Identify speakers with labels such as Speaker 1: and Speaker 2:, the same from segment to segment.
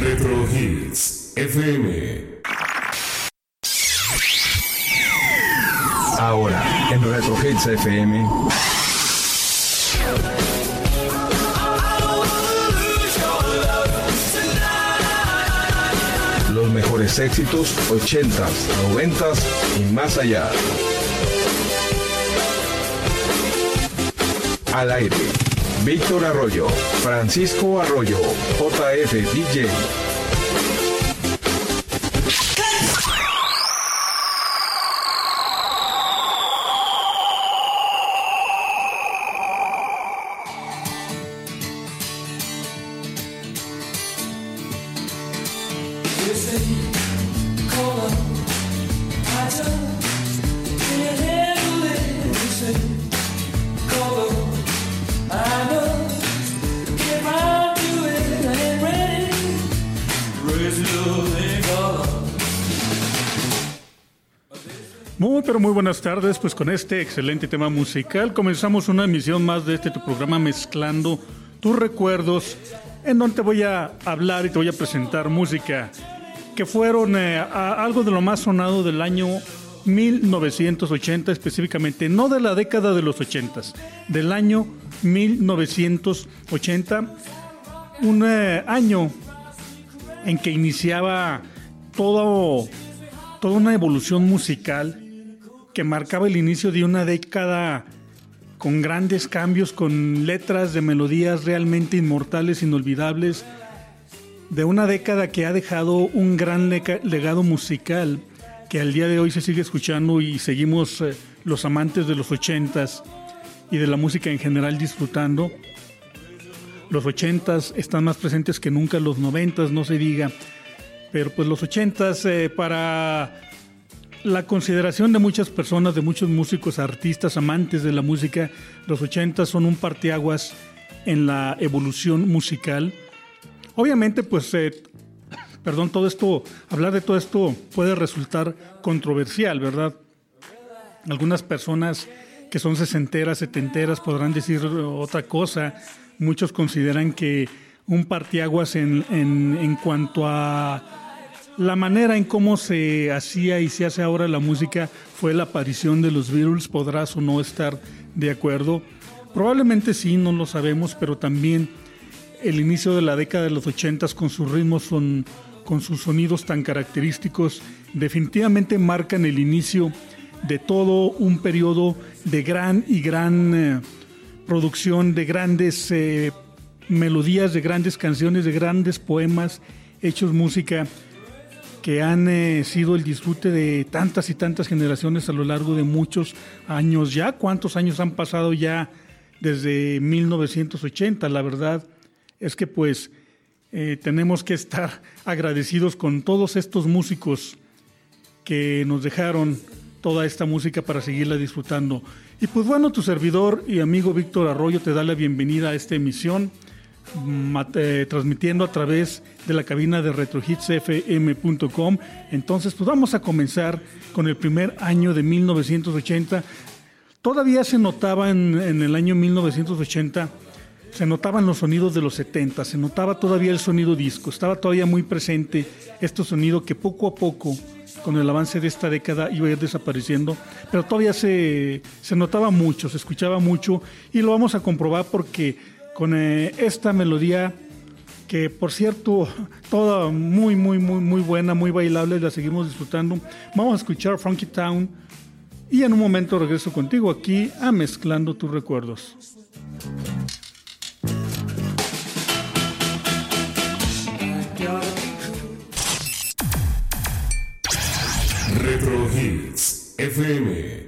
Speaker 1: Retro Hits FM.
Speaker 2: Ahora, en Retro Hits FM. Los mejores éxitos 80s, 90s y más allá. Al aire. Víctor Arroyo, Francisco Arroyo, JF DJ.
Speaker 3: Muy buenas tardes. Pues con este excelente tema musical comenzamos una emisión más de este tu programa Mezclando tus recuerdos, en donde te voy a hablar y te voy a presentar música que fueron eh, a- algo de lo más sonado del año 1980 específicamente, no de la década de los 80, del año 1980, un eh, año en que iniciaba todo, toda una evolución musical que marcaba el inicio de una década con grandes cambios, con letras de melodías realmente inmortales, inolvidables, de una década que ha dejado un gran legado musical que al día de hoy se sigue escuchando y seguimos eh, los amantes de los ochentas y de la música en general disfrutando. Los ochentas están más presentes que nunca, los noventas, no se diga. Pero pues los ochentas eh, para la consideración de muchas personas, de muchos músicos, artistas, amantes de la música, los ochentas son un parteaguas en la evolución musical. Obviamente, pues, eh, perdón, todo esto, hablar de todo esto puede resultar controversial, ¿verdad? Algunas personas que son sesenteras, setenteras podrán decir otra cosa. Muchos consideran que un parteaguas en, en, en cuanto a la manera en cómo se hacía y se hace ahora la música fue la aparición de los Beatles. Podrás o no estar de acuerdo. Probablemente sí, no lo sabemos, pero también el inicio de la década de los ochentas con sus ritmos, son, con sus sonidos tan característicos, definitivamente marcan el inicio de todo un periodo de gran y gran eh, producción, de grandes eh, melodías, de grandes canciones, de grandes poemas hechos música que han eh, sido el disfrute de tantas y tantas generaciones a lo largo de muchos años ya. ¿Cuántos años han pasado ya desde 1980? La verdad es que pues eh, tenemos que estar agradecidos con todos estos músicos que nos dejaron toda esta música para seguirla disfrutando. Y pues bueno, tu servidor y amigo Víctor Arroyo te da la bienvenida a esta emisión, transmitiendo a través de la cabina de retrohitsfm.com. Entonces, pues vamos a comenzar con el primer año de 1980. Todavía se notaba en, en el año 1980 se notaban los sonidos de los 70, se notaba todavía el sonido disco, estaba todavía muy presente este sonido que poco a poco, con el avance de esta década, iba a ir desapareciendo, pero todavía se, se notaba mucho, se escuchaba mucho y lo vamos a comprobar porque con eh, esta melodía que por cierto, toda muy, muy, muy, muy buena, muy bailable, la seguimos disfrutando. Vamos a escuchar Funky Town y en un momento regreso contigo aquí a Mezclando tus recuerdos.
Speaker 1: Retro Hits FM.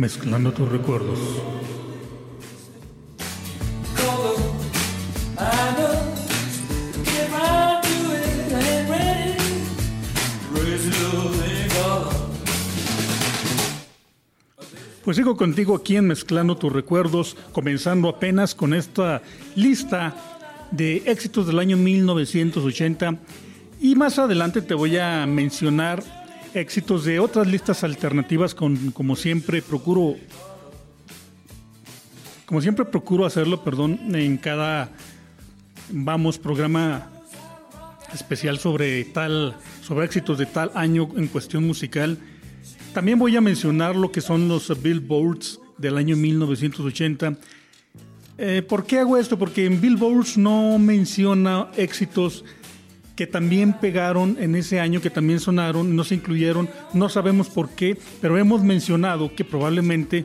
Speaker 3: Mezclando tus recuerdos. Pues sigo contigo aquí en Mezclando tus recuerdos, comenzando apenas con esta lista de éxitos del año 1980 y más adelante te voy a mencionar éxitos de otras listas alternativas con, como siempre procuro como siempre procuro hacerlo, perdón, en cada vamos programa especial sobre tal sobre éxitos de tal año en cuestión musical. También voy a mencionar lo que son los Billboards del año 1980. Eh, ¿Por qué hago esto? Porque en Billboards no menciona éxitos que también pegaron en ese año, que también sonaron, no se incluyeron, no sabemos por qué, pero hemos mencionado que probablemente,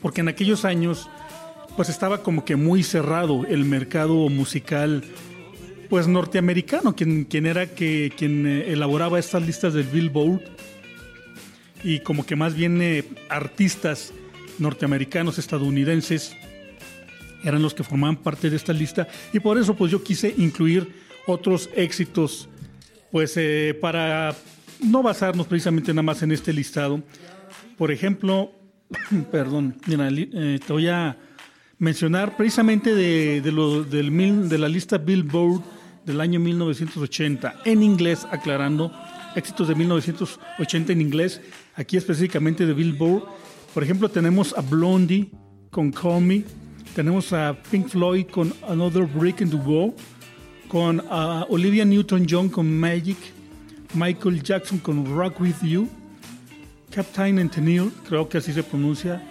Speaker 3: porque en aquellos años, pues estaba como que muy cerrado el mercado musical, pues norteamericano, quien, quien era que, quien eh, elaboraba estas listas del Billboard, y como que más bien eh, artistas norteamericanos, estadounidenses, eran los que formaban parte de esta lista, y por eso pues yo quise incluir otros éxitos, pues eh, para no basarnos precisamente nada más en este listado. Por ejemplo, perdón, eh, te voy a mencionar precisamente de, de la lista Billboard del año 1980, en inglés, aclarando, éxitos de 1980 en inglés, aquí específicamente de Billboard. Por ejemplo, tenemos a Blondie con Call Me, tenemos a Pink Floyd con Another Brick in the Wall, con uh, Olivia Newton-John con Magic, Michael Jackson con Rock With You, Captain Tennille, creo que así se pronuncia,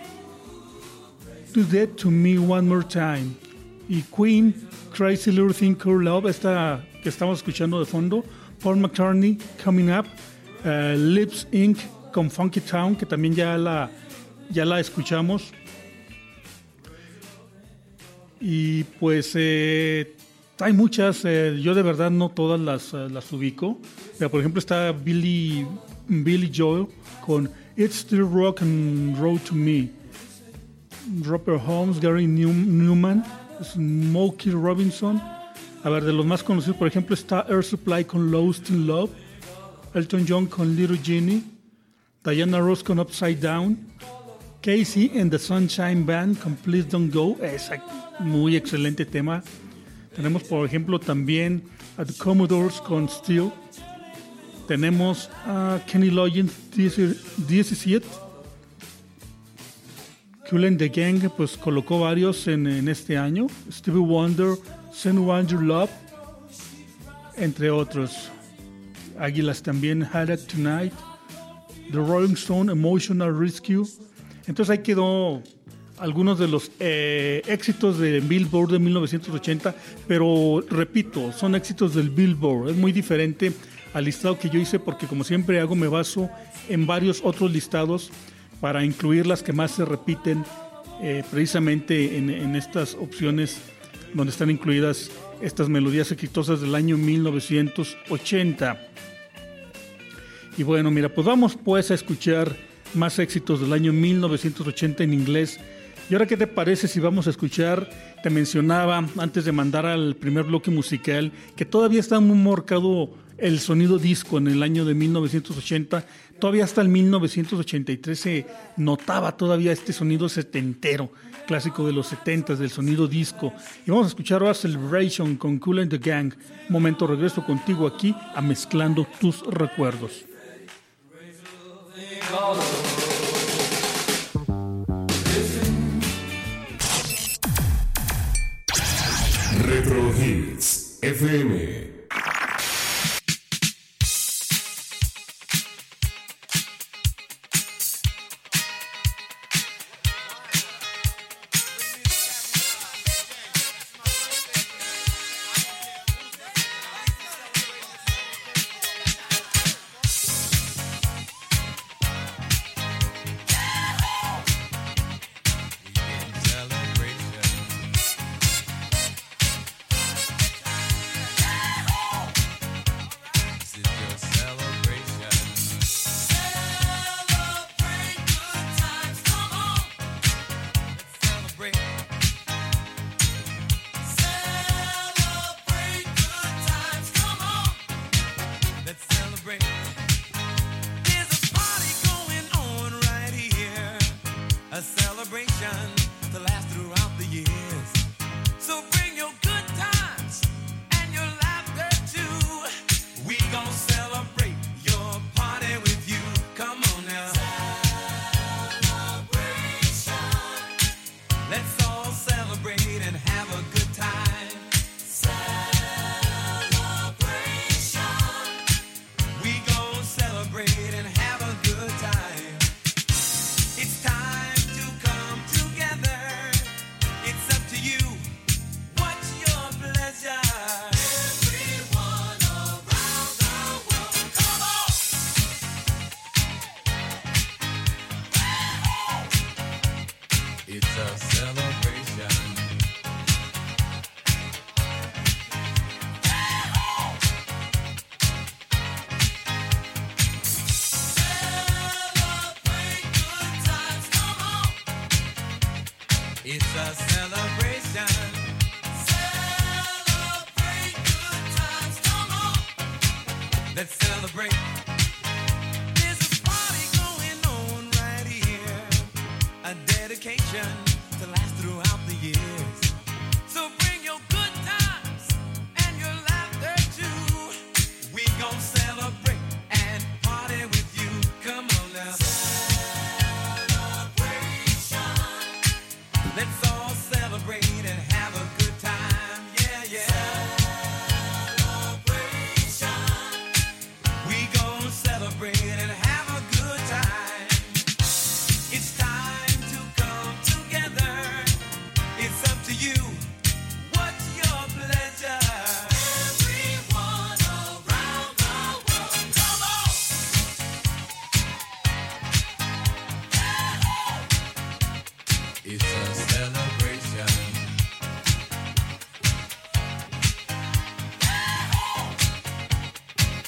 Speaker 3: Do That To Me One More Time, y Queen, Crazy Little Thing Called Love, esta que estamos escuchando de fondo, Paul McCartney, Coming Up, uh, Lips Inc. con Funky Town, que también ya la, ya la escuchamos. Y pues eh, hay muchas, eh, yo de verdad no todas las, uh, las ubico. Pero por ejemplo está Billy, Billy Joel con It's Still Rock and Roll to Me. Robert Holmes, Gary Newman, Smokey Robinson. A ver, de los más conocidos, por ejemplo, está Air Supply con Lost in Love, Elton John con Little Genie, Diana Ross con Upside Down, Casey and the Sunshine Band con Please Don't Go. Es muy excelente tema. Tenemos, por ejemplo, también a The Commodores con Steel. Tenemos a Kenny Loggins 17. Cool and the Gang, pues colocó varios en, este año. Stevie Wonder, Send Your Love, entre otros. Águilas también, It Tonight. The Rolling Stone, Emotional Rescue. Entonces ahí quedó algunos de los eh, éxitos de Billboard de 1980, pero repito, son éxitos del Billboard. Es muy diferente al listado que yo hice porque como siempre hago me baso en varios otros listados para incluir las que más se repiten eh, precisamente en, estas opciones donde están incluidas estas melodías exitosas del año 1980. Y bueno, mira, pues vamos pues a escuchar más éxitos del año 1980 en inglés. ¿Y ahora qué te parece si vamos a escuchar? Te mencionaba antes de mandar al primer bloque musical que todavía está muy marcado el sonido disco en el año de 1980. Todavía hasta el 1983 se notaba todavía este sonido setentero, clásico de los 70 del sonido disco. Y vamos a escuchar ahora Celebration con Cool and the Gang. Momento regreso contigo aquí a Mezclando tus recuerdos.
Speaker 1: Retro Hits FM.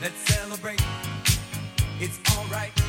Speaker 1: Let's celebrate. It's alright.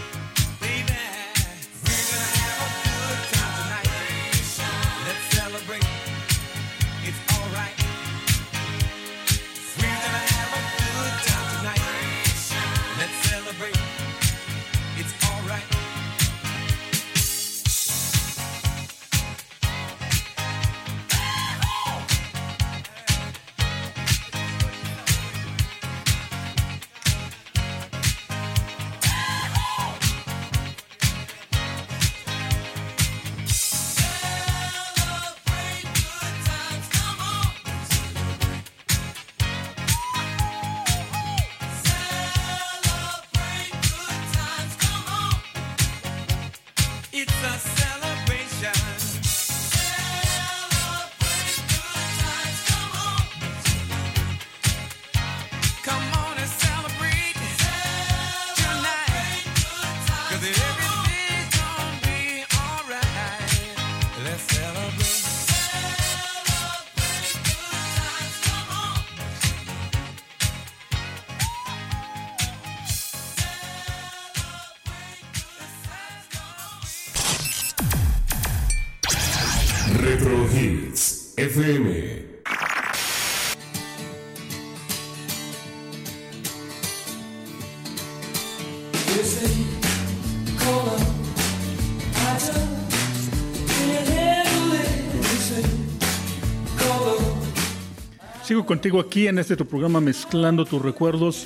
Speaker 3: Sigo contigo aquí en este tu programa mezclando tus recuerdos,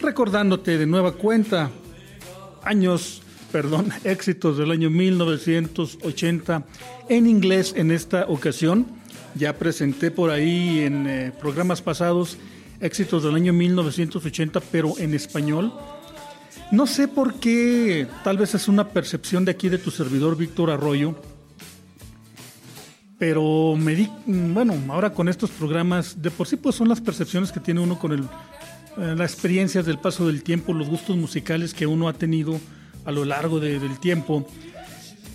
Speaker 3: recordándote de nueva cuenta años, perdón, éxitos del año 1980 en inglés en esta ocasión. Ya presenté por ahí en eh, programas pasados éxitos del año 1980, pero en español. No sé por qué, tal vez es una percepción de aquí de tu servidor Víctor Arroyo, pero me di, bueno, ahora con estos programas, de por sí pues son las percepciones que tiene uno con el, eh, las experiencias del paso del tiempo, los gustos musicales que uno ha tenido a lo largo del tiempo,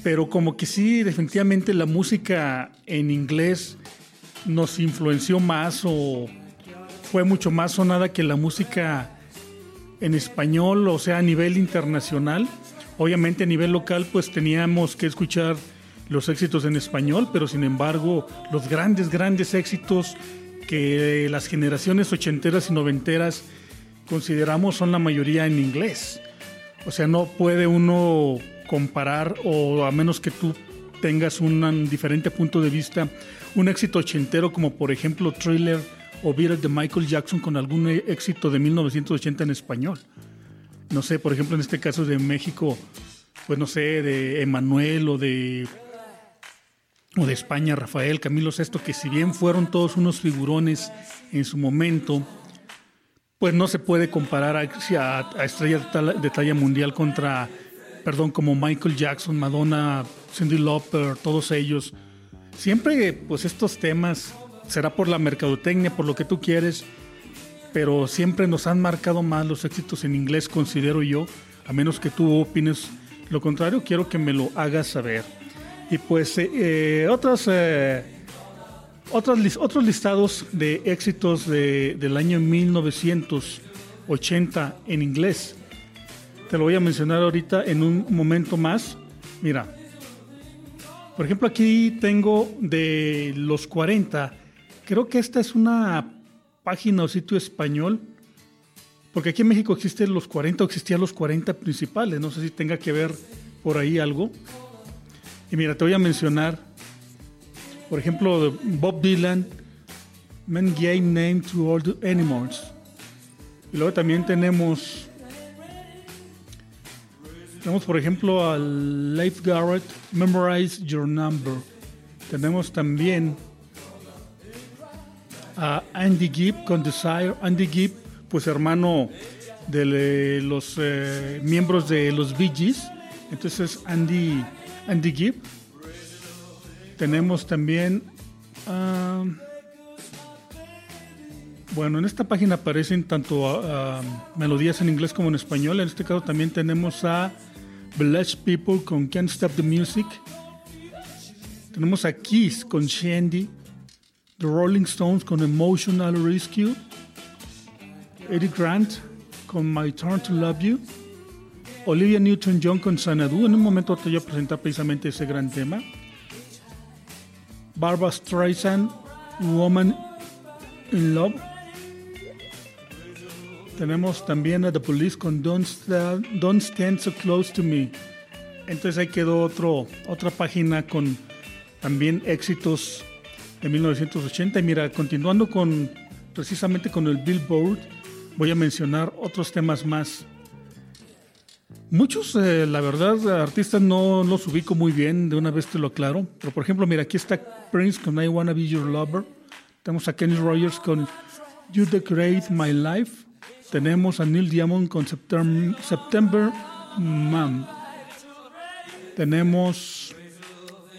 Speaker 3: pero como que sí, definitivamente la música en inglés nos influenció más o fue mucho más sonada que la música en español, o sea, a nivel internacional. Obviamente a nivel local pues teníamos que escuchar los éxitos en español, pero sin embargo los grandes, grandes éxitos que las generaciones ochenteras y noventeras consideramos son la mayoría en inglés. O sea, no puede uno comparar, o a menos que tú tengas un diferente punto de vista, un éxito ochentero como por ejemplo Thriller o de Michael Jackson con algún éxito de 1980 en español. No sé, por ejemplo, en este caso de México, pues no sé, de Emanuel o de o de España, Rafael, Camilo VI, que si bien fueron todos unos figurones en su momento, pues no se puede comparar a, a estrellas de talla mundial contra, perdón, como Michael Jackson, Madonna, Cindy Lauper, todos ellos. Siempre, pues estos temas, será por la mercadotecnia, por lo que tú quieres, pero siempre nos han marcado más los éxitos en inglés, considero yo, a menos que tú opines lo contrario, quiero que me lo hagas saber. Y pues eh, eh, otros, eh, otros listados de éxitos del año 1980 en inglés. Te lo voy a mencionar ahorita en un momento más. Mira, por ejemplo aquí tengo de los 40. Creo que esta es una página o sitio español. Porque aquí en México existen los 40 o existían los 40 principales. No sé si tenga que ver por ahí algo. Y mira, te voy a mencionar, por ejemplo, Bob Dylan, Man Gave Name to All the Animals. Y luego también tenemos, tenemos por ejemplo a Leif Garrett, Memorize Your Number. Tenemos también a Andy Gibb con Desire. Andy Gibb, pues hermano de los eh, miembros de los Bee Gees. Entonces Andy Andy Gibb. Tenemos también. Ah, bueno, en esta página aparecen tanto ah, ah, melodías en inglés como en español. En este caso también tenemos a Blessed People con Can't Stop the Music. Tenemos a Kiss con Shandy. The Rolling Stones con Emotional Rescue. Eddie Grant con My Turn to Love You. Olivia Newton-John con Sanadu. En un momento te voy a presentar precisamente ese gran tema. Barbara Streisand, Woman in Love. Tenemos también a The Police con Don't Stand, So Close to Me. Entonces ahí quedó otro, otra página con también éxitos de 1980. Y mira, continuando con precisamente con el Billboard, voy a mencionar otros temas más Muchos, eh, la verdad, artistas no los ubico muy bien, de una vez te lo aclaro. Pero por ejemplo, mira, aquí está Prince con I Wanna Be Your Lover. Tenemos a Kenny Rogers con You Decorate My Life. Tenemos a Neil Diamond con September, September Man. Tenemos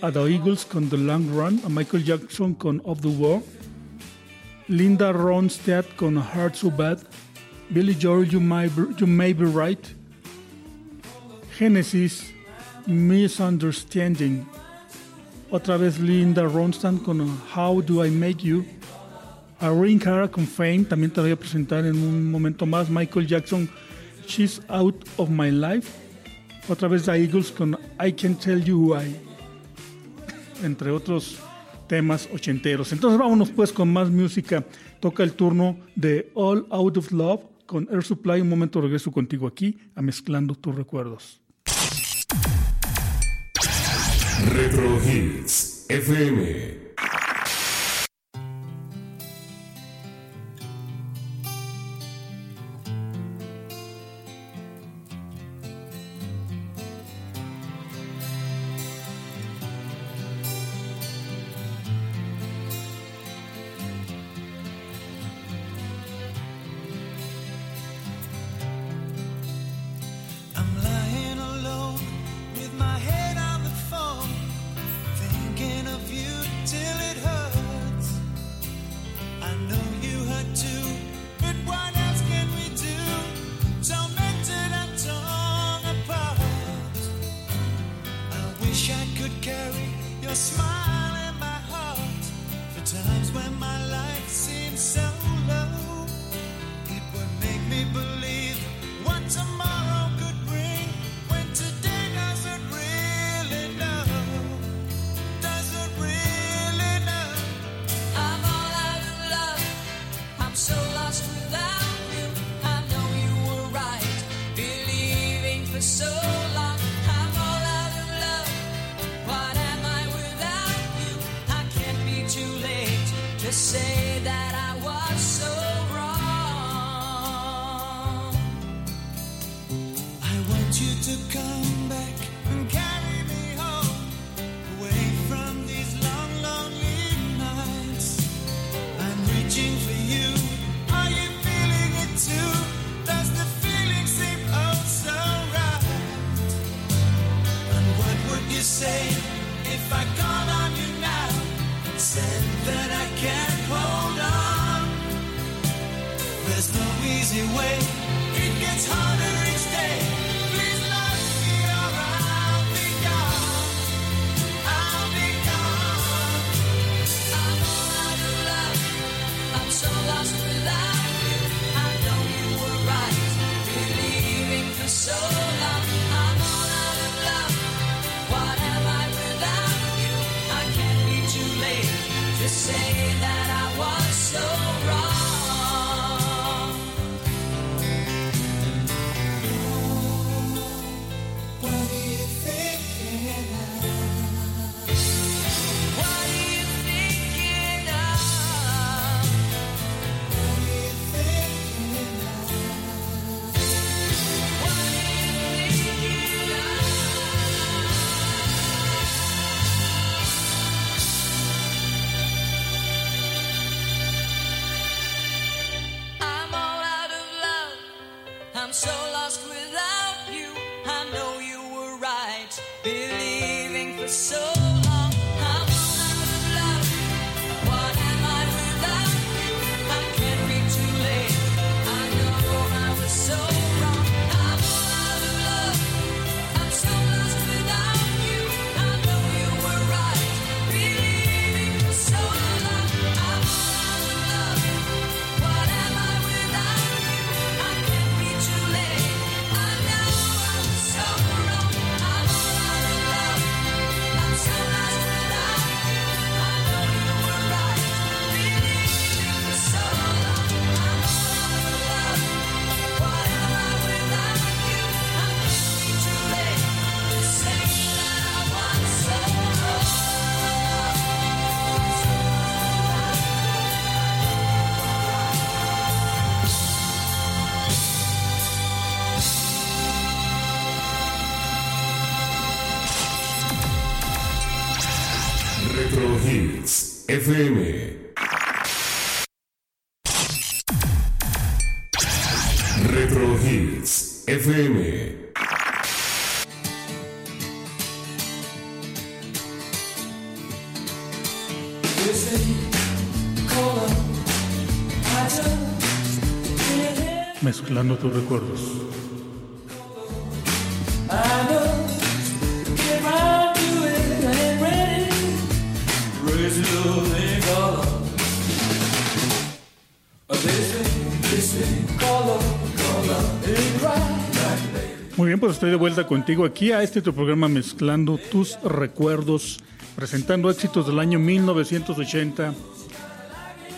Speaker 3: a The Eagles con The Long Run, a Michael Jackson con Of the War, Linda Ronstadt con Heart So Bad, Billy Joel, You You May Be Right, Genesis, Misunderstanding. Otra vez Linda Ronstadt con How Do I Make You. Ring Cara con Fame, también te voy a presentar en un momento más. Michael Jackson, She's Out of My Life. Otra vez The Eagles con I Can Tell You Why entre otros temas ochenteros. Entonces vámonos pues con más música. Toca el turno de All Out of Love con Air Supply. Un momento regreso contigo aquí a Mezclando tus recuerdos.
Speaker 4: Retro FM
Speaker 5: so
Speaker 6: lost.
Speaker 4: FM
Speaker 3: vuelta contigo aquí a este tu programa mezclando tus recuerdos, presentando éxitos del año 1980.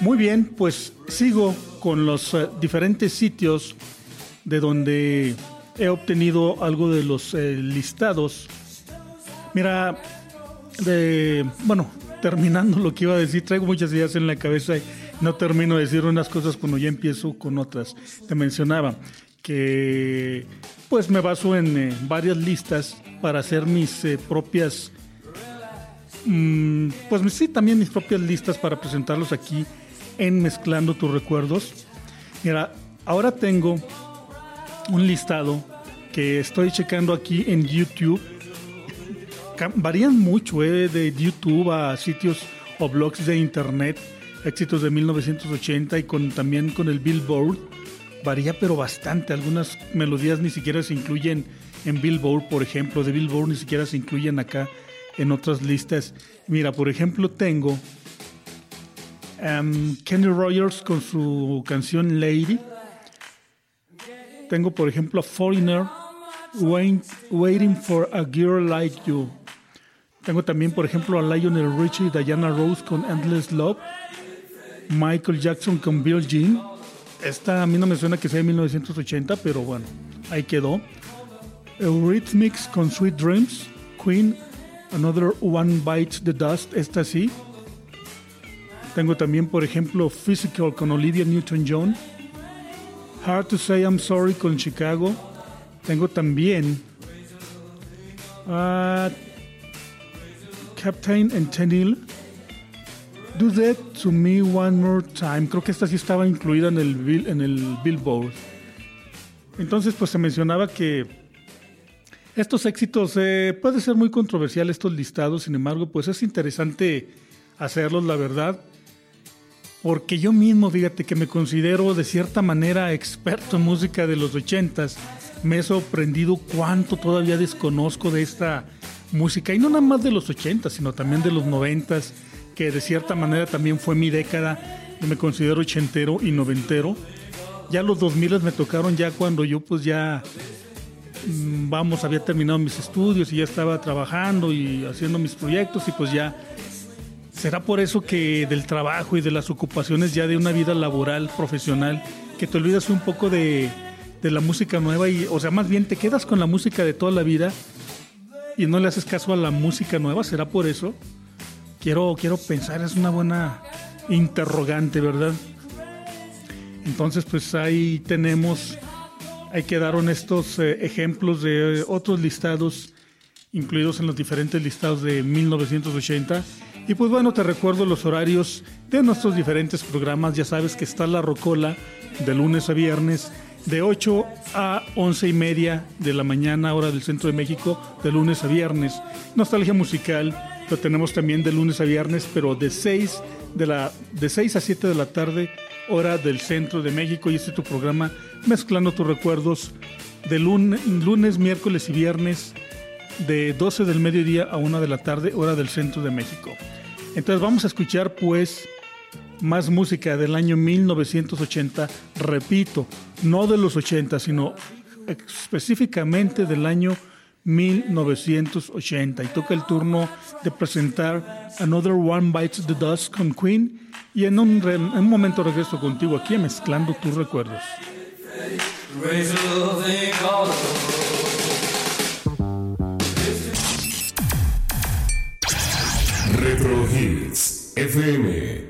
Speaker 3: Muy bien, pues sigo con los eh, diferentes sitios de donde he obtenido algo de los eh, listados. Mira, de, bueno, terminando lo que iba a decir, traigo muchas ideas en la cabeza y no termino de decir unas cosas cuando ya empiezo con otras. Te mencionaba que pues me baso en eh, varias listas para hacer mis eh, propias mm, pues sí también mis propias listas para presentarlos aquí en mezclando tus recuerdos. Mira ahora tengo un listado que estoy checando aquí en YouTube. Varían mucho eh, de YouTube a sitios o blogs de internet. Éxitos de 1980 y con también con el Billboard varía pero bastante. Algunas melodías ni siquiera se incluyen en Billboard, por ejemplo, de Billboard ni siquiera se incluyen acá en otras listas. Mira, por ejemplo, tengo um, Kenny Rogers con su canción Lady. Tengo, por ejemplo, a Foreigner, Wait- Waiting for a Girl Like You. Tengo también, por ejemplo, a Lionel Richie y Diana Rose con Endless Love. Michael Jackson con Bill Jean. Esta a mí no me suena que sea de 1980, pero bueno, ahí quedó. Eurythmics con Sweet Dreams. Queen, Another One Bites the Dust. Esta sí. Tengo también, por ejemplo, Physical con Olivia Newton-John. Hard to Say I'm Sorry con Chicago. Tengo también ah, Captain and Tenil. Do That to Me One More Time. Creo que esta sí estaba incluida en el, en el Billboard. Entonces, pues se mencionaba que estos éxitos eh, puede ser muy controversial estos listados, sin embargo, pues es interesante hacerlos, la verdad. Porque yo mismo, fíjate que me considero de cierta manera experto en música de los ochentas. Me he sorprendido cuánto todavía desconozco de esta música. Y no nada más de los ochentas, sino también de los noventas, que de cierta manera también fue mi década. Yo me considero ochentero y noventero. Ya los 2000 me tocaron ya cuando yo pues ya mm, vamos, había terminado mis estudios y ya estaba trabajando y haciendo mis proyectos y pues ya será por eso que del trabajo y de las ocupaciones ya de una vida laboral, profesional, que te olvidas un poco de, de la música nueva y, o sea, más bien te quedas con la música de toda la vida y no le haces caso a la música nueva, será por eso. Quiero, quiero pensar, es una buena interrogante, ¿verdad? Entonces, pues ahí tenemos, ahí quedaron estos eh, ejemplos de eh, otros listados incluidos en los diferentes listados de 1980. Y pues bueno, te recuerdo los horarios de nuestros diferentes programas. Ya sabes que está La Rocola de lunes a viernes de 8 a 11 y media de la mañana, hora del centro de México, de lunes a viernes. Nostalgia musical, lo tenemos también de lunes a viernes, pero de 6, de la, de 6 a 7 de la tarde, hora del centro de México. Y este es tu programa Mezclando tus recuerdos de lunes, lunes miércoles y viernes de 12 del mediodía a 1 de la tarde, hora del centro de México. Entonces vamos a escuchar pues más música del año 1980, repito, no de los 80, sino específicamente del año 1980. Y toca el turno de presentar Another One Bites the Dust con Queen. Y en un, re- un momento regreso contigo aquí mezclando tus recuerdos.
Speaker 1: Retro FM.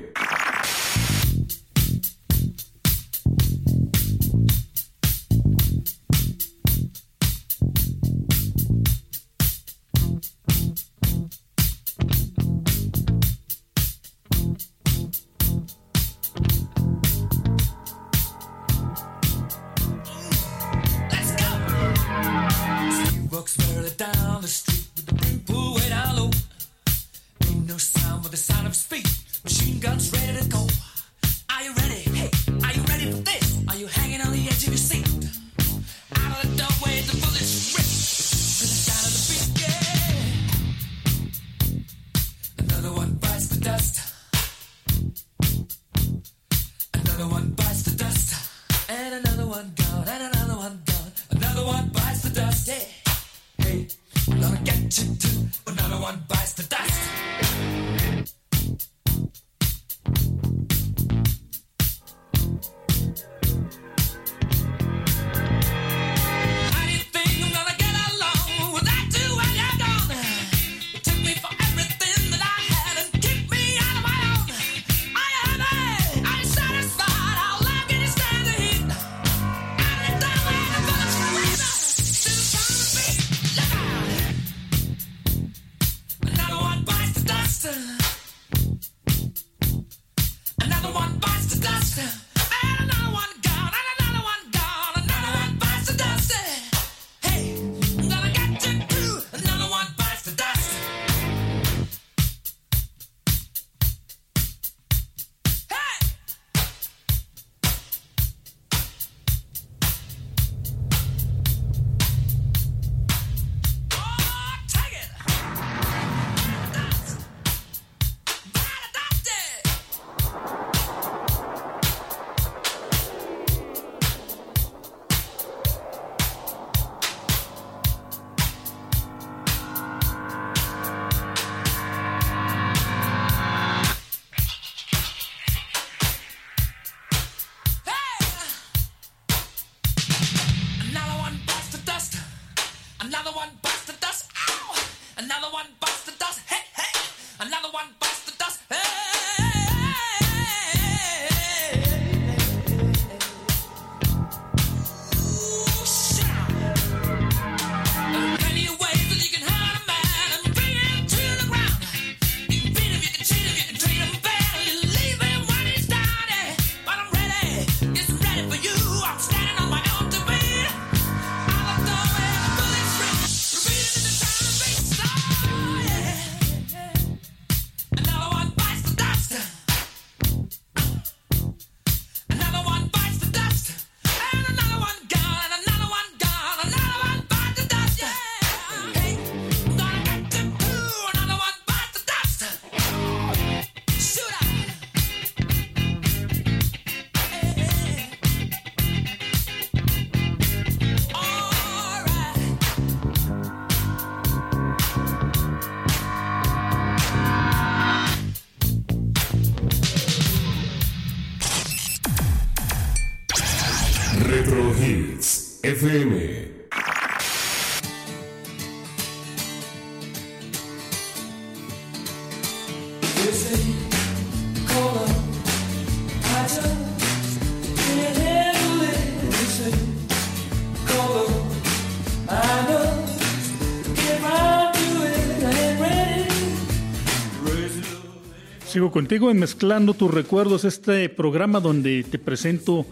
Speaker 3: Sigo contigo en Mezclando tus recuerdos, este programa donde te presento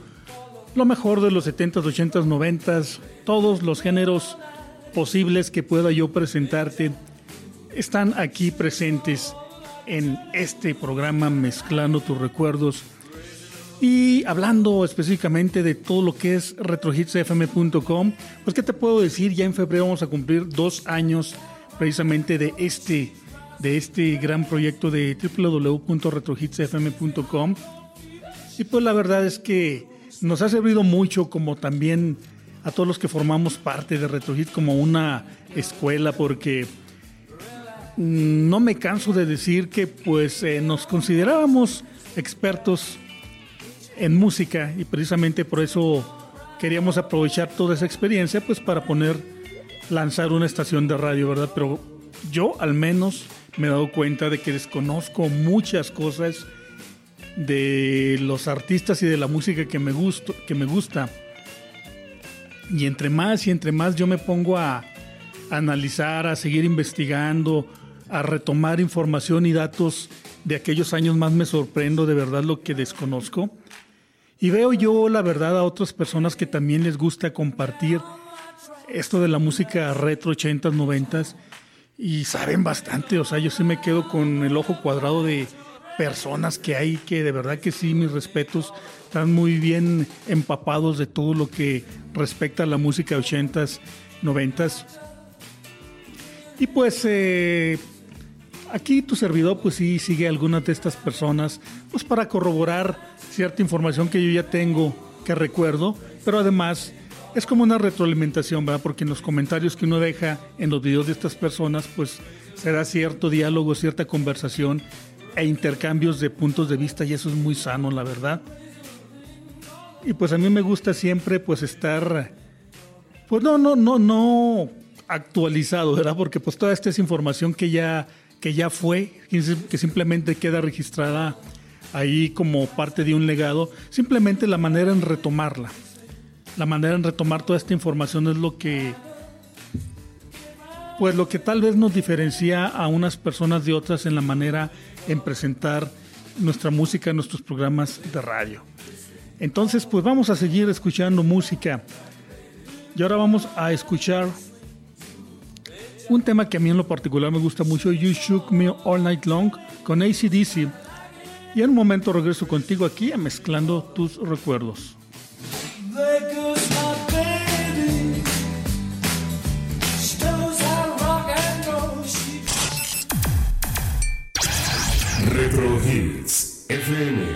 Speaker 3: lo mejor de los 70s, 80s, 90s, todos los géneros posibles que pueda yo presentarte están aquí presentes en este programa Mezclando tus recuerdos. Y hablando específicamente de todo lo que es retrohitsfm.com, pues qué te puedo decir, ya en febrero vamos a cumplir dos años precisamente de este, de este gran proyecto de www.retrohitsfm.com y pues la verdad es que nos ha servido mucho como también a todos los que formamos parte de RetroHit como una escuela porque mm, no me canso de decir que pues eh, nos considerábamos expertos en música y precisamente por eso queríamos aprovechar toda esa experiencia pues para poner lanzar una estación de radio, ¿verdad? Pero yo al menos me he dado cuenta de que desconozco muchas cosas de los artistas y de la música que me gusto, que me gusta. Y entre más y entre más yo me pongo a, analizar, a seguir investigando, a retomar información y datos de aquellos años más me sorprendo de verdad lo que desconozco. Y veo yo la verdad a otras personas que también les gusta compartir esto de la música retro 80s, 90s y saben bastante, o sea, yo sí me quedo con el ojo cuadrado de personas que hay que de verdad que sí, mis respetos, están muy bien empapados de todo lo que respecta a la música 80s, 90s. Y pues eh, aquí tu servidor pues sí sigue a algunas de estas personas pues para corroborar cierta información que yo ya tengo, que recuerdo, pero además es como una retroalimentación, ¿verdad? Porque en los comentarios que uno deja en los videos de estas personas pues será cierto diálogo, cierta conversación e intercambios de puntos de vista y eso es muy sano, la verdad. Y pues a mí me gusta siempre pues estar, pues no, no, no, no actualizado, ¿verdad? Porque pues toda esta información que ya, que ya fue, que simplemente queda registrada ahí como parte de un legado, simplemente la manera en retomarla. La manera en retomar toda esta información es lo que pues lo que tal vez nos diferencia a unas personas de otras en la manera en presentar nuestra música en nuestros programas de radio. Entonces, pues vamos a seguir escuchando música. Y ahora vamos a escuchar un tema que a mí en lo particular me gusta mucho, You Shook Me All Night Long, con ACDC. Y en un momento regreso contigo aquí a Mezclando tus recuerdos.
Speaker 7: Retro Hits FM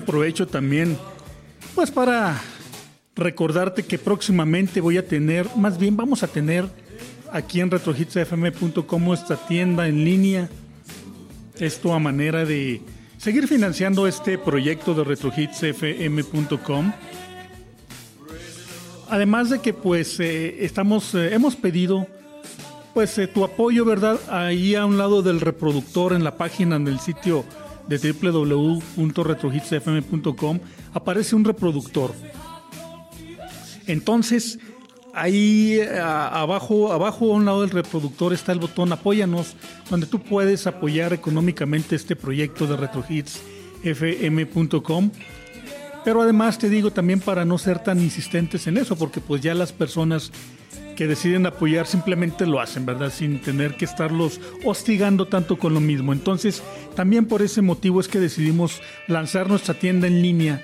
Speaker 3: aprovecho también, pues para recordarte que próximamente voy a tener, más bien vamos a tener aquí en retrohitsfm.com nuestra tienda en línea. Esto a manera de seguir financiando este proyecto de retrohitsfm.com. Además de que pues eh, estamos, eh, hemos pedido pues eh, tu apoyo, ¿verdad? Ahí a un lado del reproductor en la página del sitio de www.retrohitsfm.com aparece un reproductor. Entonces, ahí a- abajo, abajo a un lado del reproductor está el botón Apóyanos, donde tú puedes apoyar económicamente este proyecto de retrohitsfm.com. Pero además te digo también para no ser tan insistentes en eso, porque pues ya las personas que deciden apoyar simplemente lo hacen, ¿verdad? Sin tener que estarlos hostigando tanto con lo mismo. Entonces, también por ese motivo es que decidimos lanzar nuestra tienda en línea,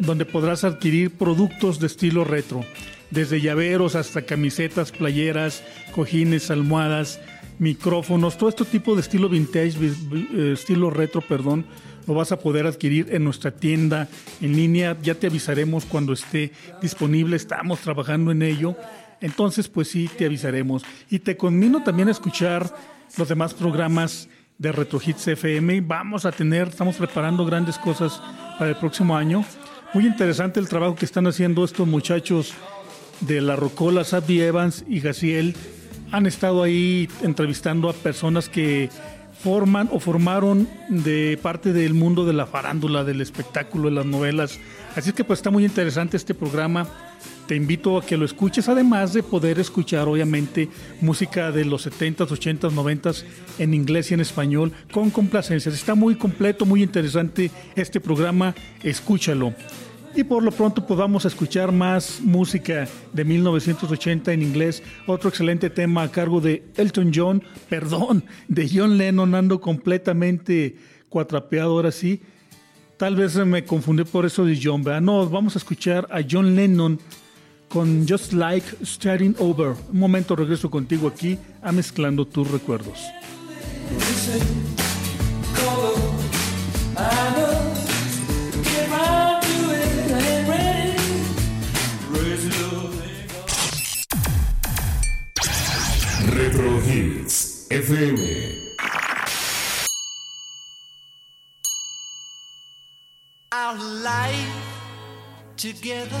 Speaker 3: donde podrás adquirir productos de estilo retro, desde llaveros hasta camisetas, playeras, cojines, almohadas, micrófonos, todo este tipo de estilo vintage, vi- vi- eh, estilo retro, perdón, lo vas a poder adquirir en nuestra tienda en línea. Ya te avisaremos cuando esté disponible. Estamos trabajando en ello. Entonces, pues sí, te avisaremos. Y te conmino también a escuchar los demás programas de Retro Hits FM. Vamos a tener, estamos preparando grandes cosas para el próximo año. Muy interesante el trabajo que están haciendo estos muchachos de la Rocola, Sabdi Evans y Gaciel. Han estado ahí entrevistando a personas que forman o formaron de parte del mundo de la farándula, del espectáculo, de las novelas. Así es que pues está muy interesante este programa. Te invito a que lo escuches, además de poder escuchar obviamente música de los 70s, 80s, 90s en inglés y en español con complacencias. Está muy completo, muy interesante este programa. Escúchalo. Y por lo pronto pues vamos a escuchar más música de 1980 en inglés. Otro excelente tema a cargo de Elton John, perdón, de John Lennon. Ando completamente cuatrapeado ahora sí. Tal vez me confundí por eso de John, ¿verdad? No, vamos a escuchar a John Lennon con Just Like Starting Over. Un momento regreso contigo aquí a mezclando tus recuerdos.
Speaker 1: Retro Hits FM.
Speaker 4: Our life together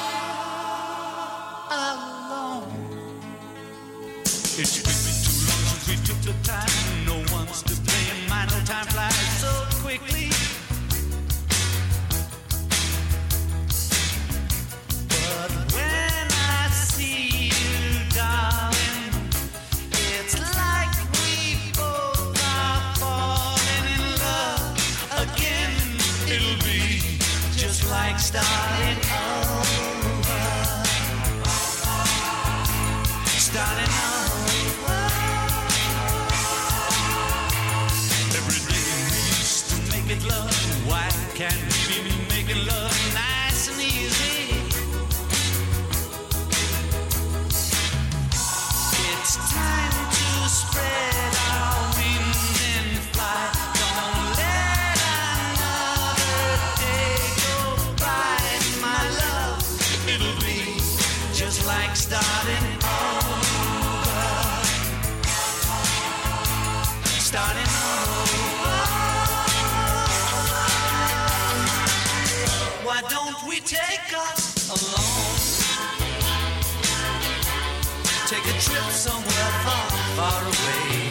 Speaker 4: we took the time. No one's to blame. My time flies so quickly. But when I see you, darling, it's like we both are falling in love again. It'll be just like starting trip somewhere far, far away.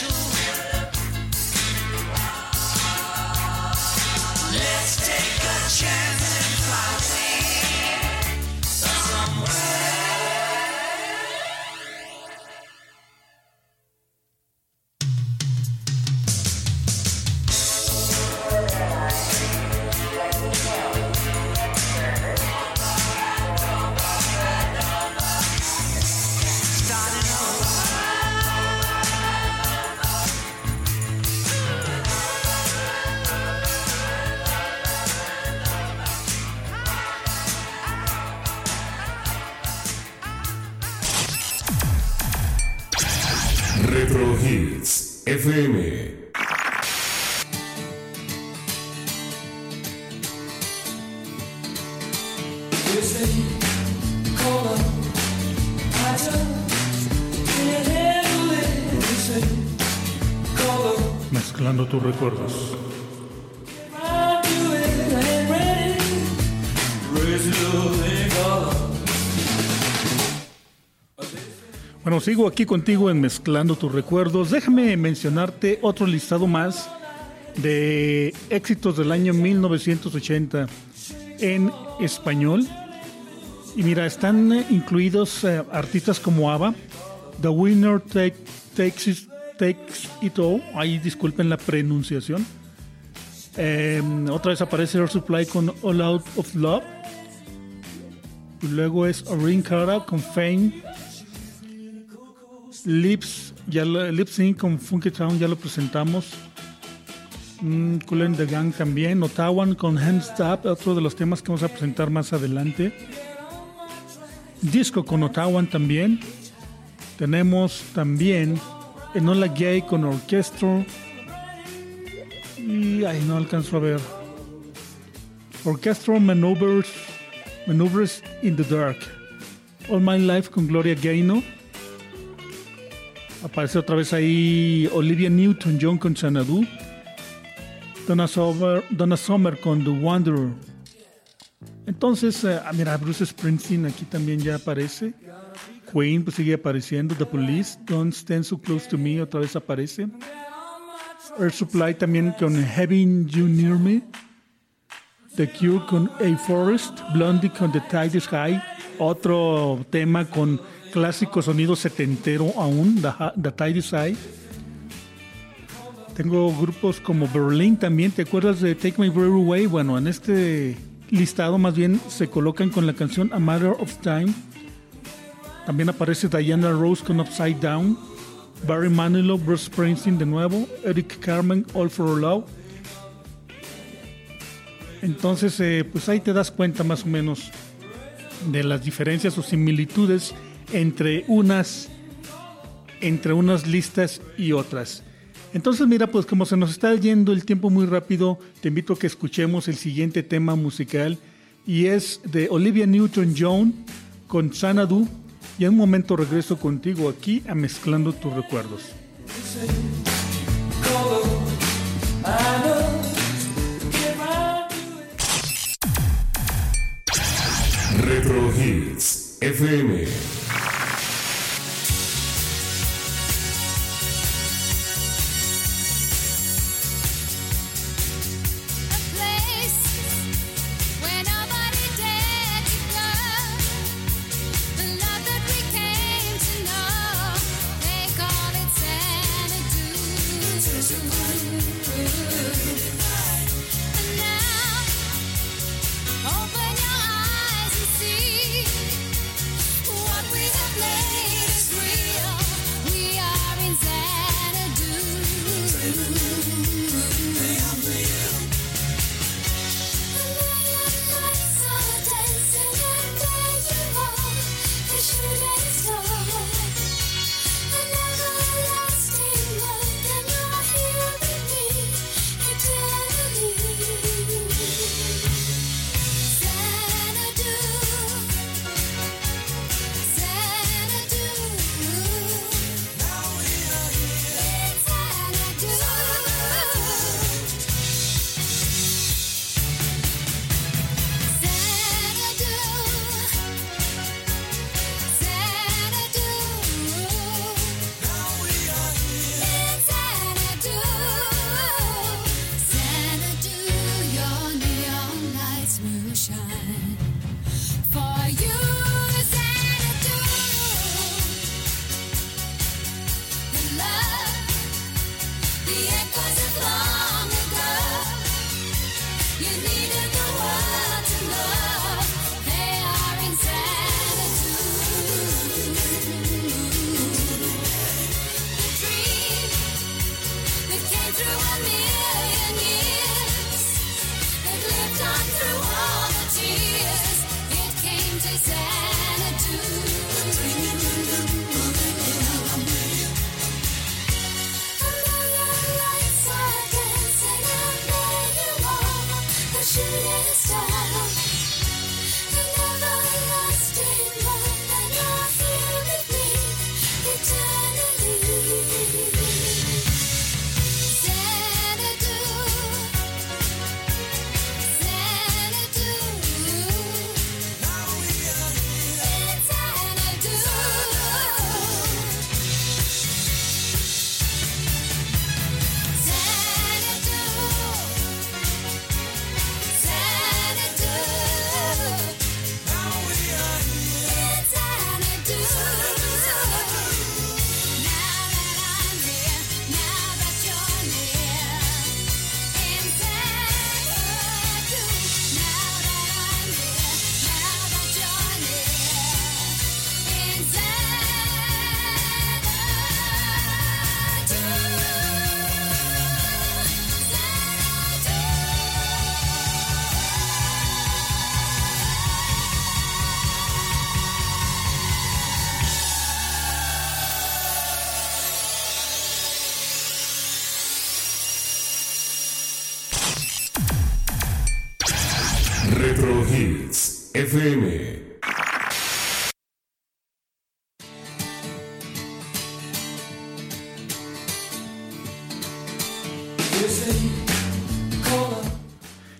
Speaker 4: Let's take a chance
Speaker 3: sigo aquí contigo en Mezclando tus recuerdos. Déjame mencionarte otro listado más de éxitos del año 1980 en español. Y mira, están eh, incluidos eh, artistas como ABBA, The Winner Take- Takes, It, Takes It All, ahí disculpen la pronunciación. Eh, otra vez aparece Air Supply con All Out of Love. Y luego es Orin Cara con Fame. Lips, ya lo- Lip Sync con Funky Town ya lo presentamos. Mm, Cool the Gang también. Ottawa con Hands Up, otro de los temas que vamos a presentar más adelante. Disco con Ottawa también. Tenemos también Enola Gay con Orchestra. Y ahí no alcanzo a ver. Orchestral Maneuvers, Maneuvers in the Dark. All My Life con Gloria Gaynor. Aparece otra vez ahí Olivia Newton-John con Xanadu. Donna Summer, con The Wanderer. Entonces, eh, ah, mira, Bruce Springsteen aquí también ya aparece. Queen pues sigue apareciendo. The Police, Don't Stand So Close to Me otra vez aparece. Air Supply también con Having You Near Me. The Cure con A Forest. Blondie con The Tide is High. Otro tema con clásico sonido setentero aún. The, Tide High. Tengo grupos como Berlin también. ¿Te acuerdas de Take My Breath Away? Bueno, en este listado más bien se colocan con la canción A Matter of Time. También aparece Diana Rose con Upside Down. Barry Manilow, Bruce Springsteen de nuevo. Eric Carmen, All for Love. Entonces, eh, pues ahí te das cuenta más o menos de las diferencias o similitudes entre unas entre unas listas y otras. Entonces, mira, pues como se nos está yendo el tiempo muy rápido, te invito a que escuchemos el siguiente tema musical y es de Olivia Newton-John con Xanadu. Y en un momento regreso contigo aquí a Mezclando tus recuerdos.
Speaker 1: Retro FM.
Speaker 8: You
Speaker 1: need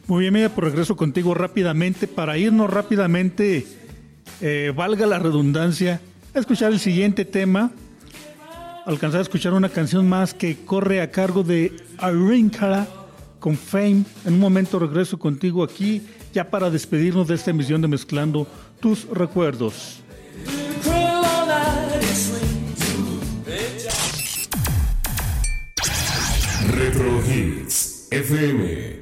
Speaker 3: Muy bien, mira, por regreso contigo rápidamente para irnos rápidamente, eh, valga la redundancia, a escuchar el siguiente tema. Alcanzar a escuchar una canción más que corre a cargo de Irene con Fame. En un momento regreso contigo aquí, ya para despedirnos de esta emisión de Mezclando tus recuerdos.
Speaker 1: Retro Hits FM.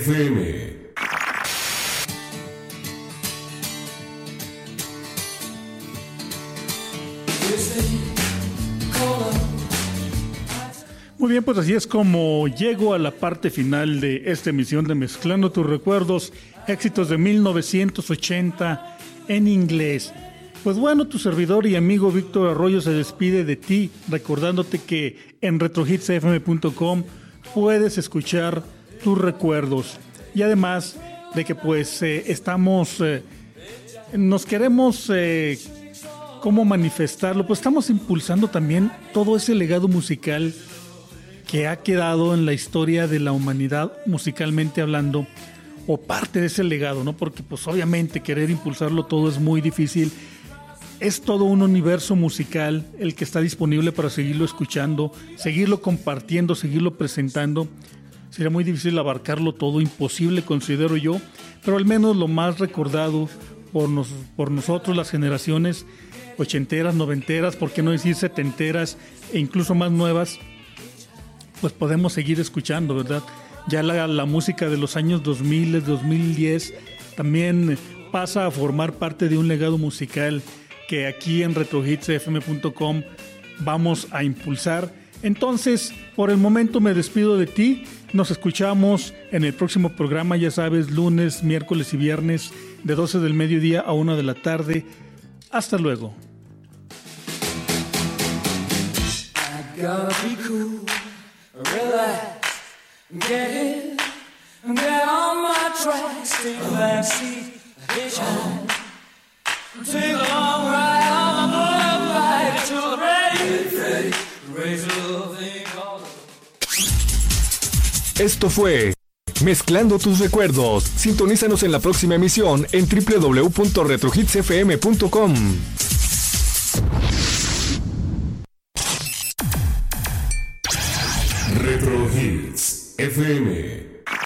Speaker 1: FM.
Speaker 3: Muy bien, pues así es como llego a la parte final de esta emisión de Mezclando tus recuerdos, éxitos de 1980 en inglés. Pues bueno, tu servidor y amigo Víctor Arroyo se despide de ti, recordándote que en retrohitsfm.com puedes escuchar tus recuerdos. Y además de que pues eh, estamos, eh, nos queremos, eh, ¿cómo manifestarlo? Pues estamos impulsando también todo ese legado musical que ha quedado en la historia de la humanidad musicalmente hablando o parte de ese legado, ¿no? Porque pues obviamente querer impulsarlo todo es muy difícil. Es todo un universo musical el que está disponible para seguirlo escuchando, seguirlo compartiendo, seguirlo presentando. Sería muy difícil abarcarlo todo, imposible considero yo, pero al menos lo más recordado por, nos, por nosotros, las generaciones ochenteras, noventeras, por qué no decir setenteras e incluso más nuevas, pues podemos seguir escuchando, ¿verdad? Ya la, la música de los años 2000, 2010, también pasa a formar parte de un legado musical que aquí en retrohitsfm.com vamos a impulsar. Entonces, por el momento me despido de ti. Nos escuchamos en el próximo programa, ya sabes, lunes, miércoles y viernes, de 12 del mediodía a 1 de la tarde. Hasta luego.
Speaker 2: Esto fue Mezclando tus recuerdos. Sintonízanos en la próxima emisión en www.retrohitsfm.com.
Speaker 1: Retro Hits FM.